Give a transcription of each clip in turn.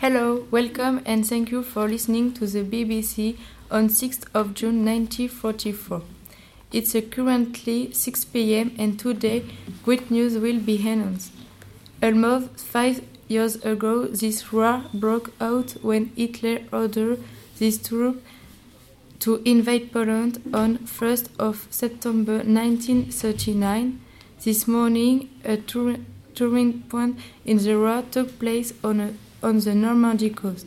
Hello, welcome, and thank you for listening to the BBC on 6th of June 1944. It's currently 6 pm, and today great news will be announced. Almost five years ago, this war broke out when Hitler ordered his troops to invade Poland on 1st of September 1939. This morning, a turning point in the war took place on, a, on the Normandy coast.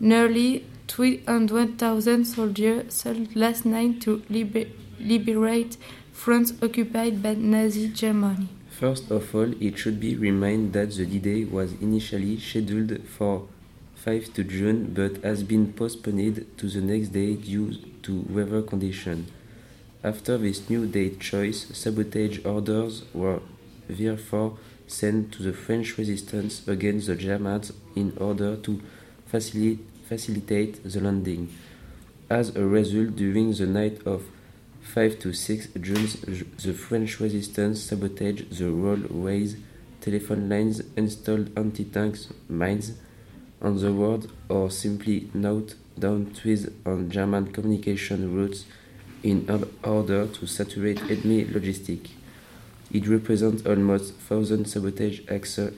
Nearly 300,000 soldiers sailed last night to liber- liberate France occupied by Nazi Germany. First of all, it should be reminded that the D-Day was initially scheduled for 5 to June but has been postponed to the next day due to weather conditions. After this new date choice, sabotage orders were therefore sent to the French resistance against the Germans in order to facili- facilitate the landing. As a result, during the night of 5 to 6 June, the French resistance sabotaged the railways, telephone lines, installed anti-tank mines on the road, or simply knocked down trees on German communication routes in order to saturate enemy logistics. It represents almost 1,000 sabotage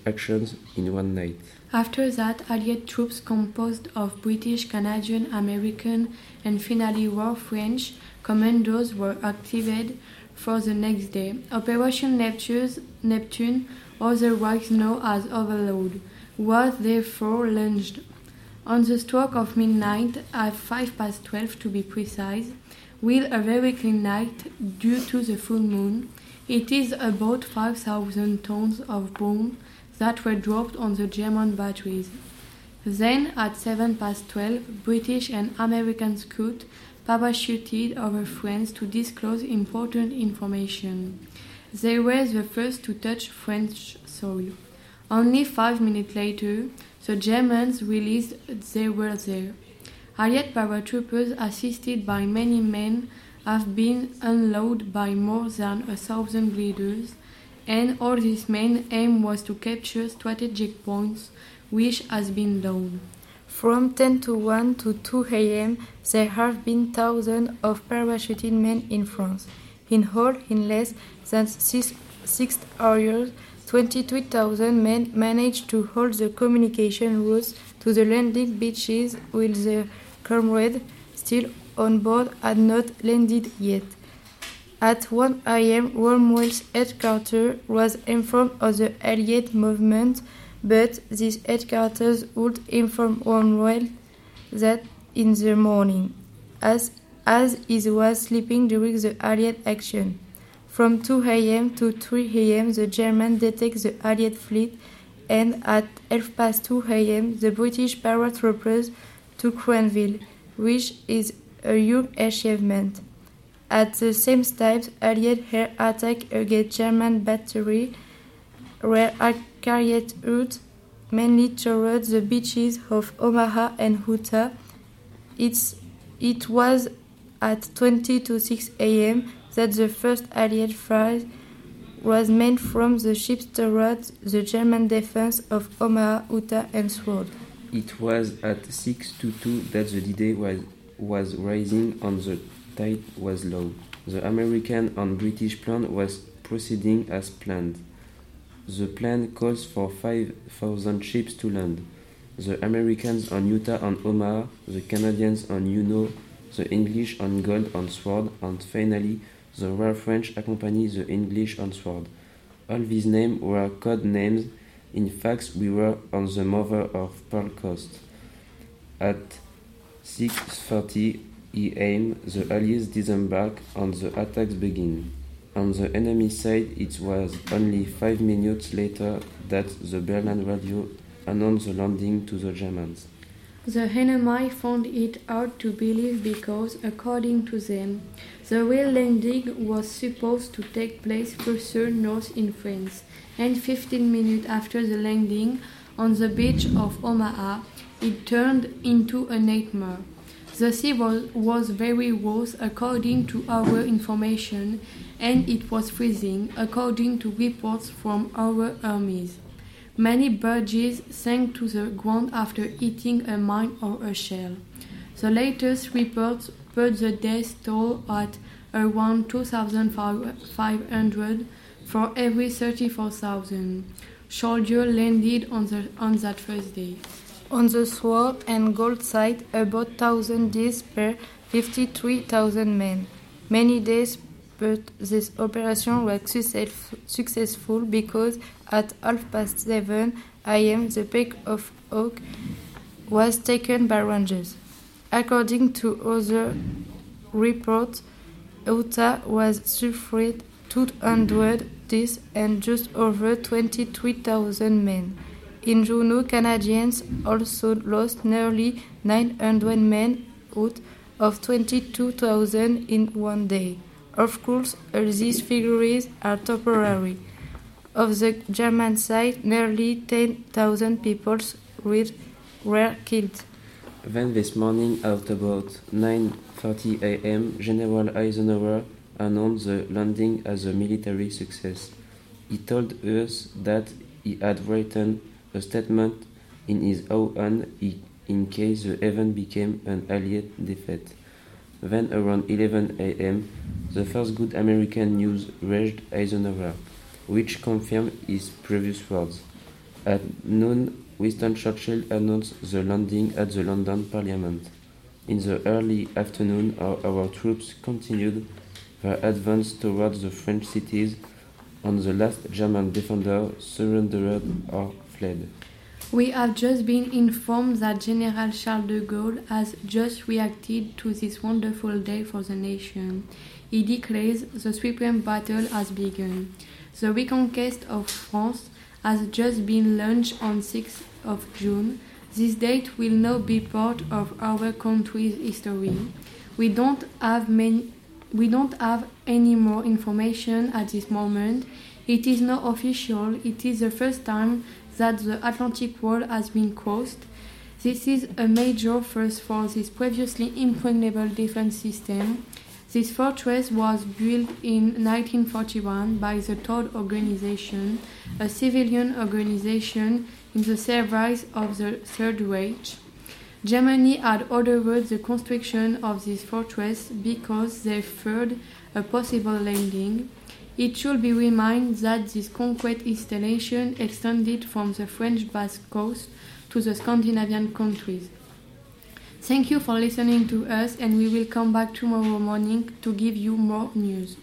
actions in one night. After that, Allied troops composed of British, Canadian, American, and finally war French commandos were activated for the next day. Operation Neptune, otherwise known as Overlord, was therefore launched. On the stroke of midnight, at 5 past 12 to be precise, will a very clean night due to the full moon. It is about 5,000 tons of bombs that were dropped on the German batteries. Then, at 7 past 12, British and American scouts parachuted over France to disclose important information. They were the first to touch French soil. Only five minutes later, the Germans released they were there. Allied paratroopers, assisted by many men, have been unloaded by more than a thousand leaders, and all this main aim was to capture strategic points, which has been done. From 10 to 1 to 2 a.m., there have been thousands of parachuted men in France. In all, in less than six, six hours, 23,000 men managed to hold the communication routes to the landing beaches while their comrades, still on board, had not landed yet. At 1 a.m., Rommel's headquarters was informed of the Allied movement, but these headquarters would inform Rommel that in the morning, as, as he was sleeping during the Allied action. From 2 a.m. to 3 a.m., the Germans detect the Allied fleet, and at half past 2 a.m., the British paratroopers to Grenville, which is a huge achievement. At the same time, Allied air attack against German battery were carried out mainly towards the beaches of Omaha and Utah. It's, it was at 20 to 6 a.m. that the first Allied fire was made from the ships towards the German defense of Omaha, Utah, and Sword. It was at 6 to 2 that the D-Day was, was rising and the tide was low. The American and British plan was proceeding as planned. The plan calls for 5,000 ships to land. The Americans on Utah and Omaha, the Canadians on Juno, the English on Gold and Sword, and finally the Royal French accompany the English on Sword. All these names were code names. In fact, we were on the Mother of Pearl coast. At 6.30 a.m., the Allies disembark and the attacks begin. On the enemy side, it was only five minutes later that the Berlin radio announced the landing to the Germans. The enemy found it hard to believe because, according to them, the real landing was supposed to take place further north in France, and 15 minutes after the landing on the beach of Omaha, it turned into a nightmare. The sea was, was very rough according to our information, and it was freezing according to reports from our armies. Many birds sank to the ground after eating a mine or a shell. The latest reports put the death toll at around 2,500 for every 34,000 soldiers landed on, the, on that first day. On the sword and gold side, about 1,000 days per 53,000 men. Many days, but this operation was successful because at half past 7 am the Peak of Oak was taken by Rangers. According to other reports, Utah was suffered 200 deaths and just over 23,000 men. In Juno, Canadians also lost nearly 900 men out of 22,000 in one day. Of course, all these figures are temporary. Of the German side, nearly 10,000 people were killed. Then this morning at about 9.30 am, General Eisenhower announced the landing as a military success. He told us that he had written a statement in his own in case the event became an Allied defeat. Then around 11 am, the first good American news reached Eisenhower, which confirmed his previous words. At noon, Winston Churchill announced the landing at the London Parliament. In the early afternoon, our, our troops continued their advance towards the French cities, and the last German defender surrendered or fled. We have just been informed that General Charles de Gaulle has just reacted to this wonderful day for the nation. He declares the supreme battle has begun. The reconquest of France has just been launched on 6th of June. This date will now be part of our country's history. We don't have many we don't have any more information at this moment. It is not official. It is the first time that the Atlantic Wall has been crossed. This is a major first for this previously impregnable defense system. This fortress was built in 1941 by the Todt Organization, a civilian organization in the service of the Third Reich. Germany had ordered the construction of this fortress because they feared a possible landing. It should be reminded that this concrete installation extended from the French Basque coast to the Scandinavian countries. Thank you for listening to us, and we will come back tomorrow morning to give you more news.